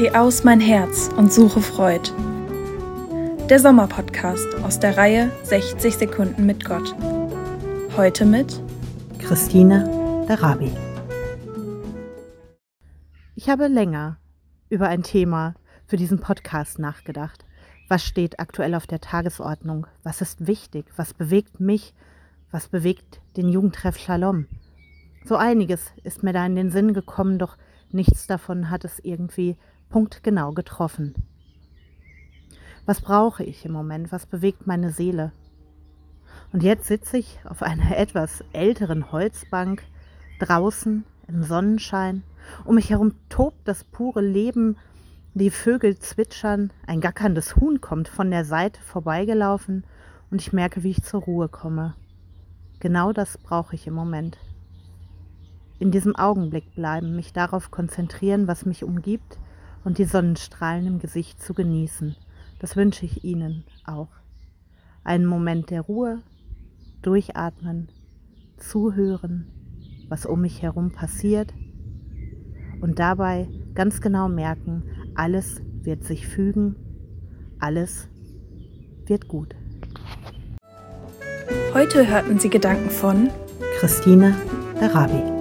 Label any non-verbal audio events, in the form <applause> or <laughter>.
Geh aus mein Herz und suche Freud. Der Sommerpodcast aus der Reihe 60 Sekunden mit Gott. Heute mit Christine Darabi. Ich habe länger über ein Thema für diesen Podcast nachgedacht. Was steht aktuell auf der Tagesordnung? Was ist wichtig? Was bewegt mich? Was bewegt den Jugendtreff Shalom? So einiges ist mir da in den Sinn gekommen, doch nichts davon hat es irgendwie punktgenau getroffen. Was brauche ich im Moment? Was bewegt meine Seele? Und jetzt sitze ich auf einer <laughs> etwas älteren Holzbank draußen im Sonnenschein. Um mich herum tobt das pure Leben. Die Vögel zwitschern, ein gackerndes Huhn kommt von der Seite vorbeigelaufen und ich merke, wie ich zur Ruhe komme. Genau das brauche ich im Moment in diesem Augenblick bleiben, mich darauf konzentrieren, was mich umgibt und die Sonnenstrahlen im Gesicht zu genießen. Das wünsche ich Ihnen auch. Einen Moment der Ruhe, durchatmen, zuhören, was um mich herum passiert und dabei ganz genau merken, alles wird sich fügen, alles wird gut. Heute hörten Sie Gedanken von Christine Darabi.